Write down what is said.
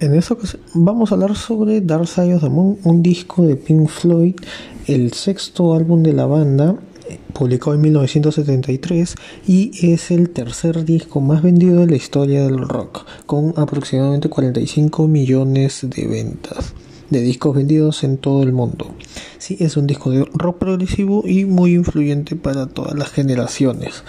En esta ocasión vamos a hablar sobre Dark Side of the Moon, un disco de Pink Floyd, el sexto álbum de la banda, eh, publicado en 1973 y es el tercer disco más vendido de la historia del rock, con aproximadamente 45 millones de ventas de discos vendidos en todo el mundo. Sí, es un disco de rock progresivo y muy influyente para todas las generaciones.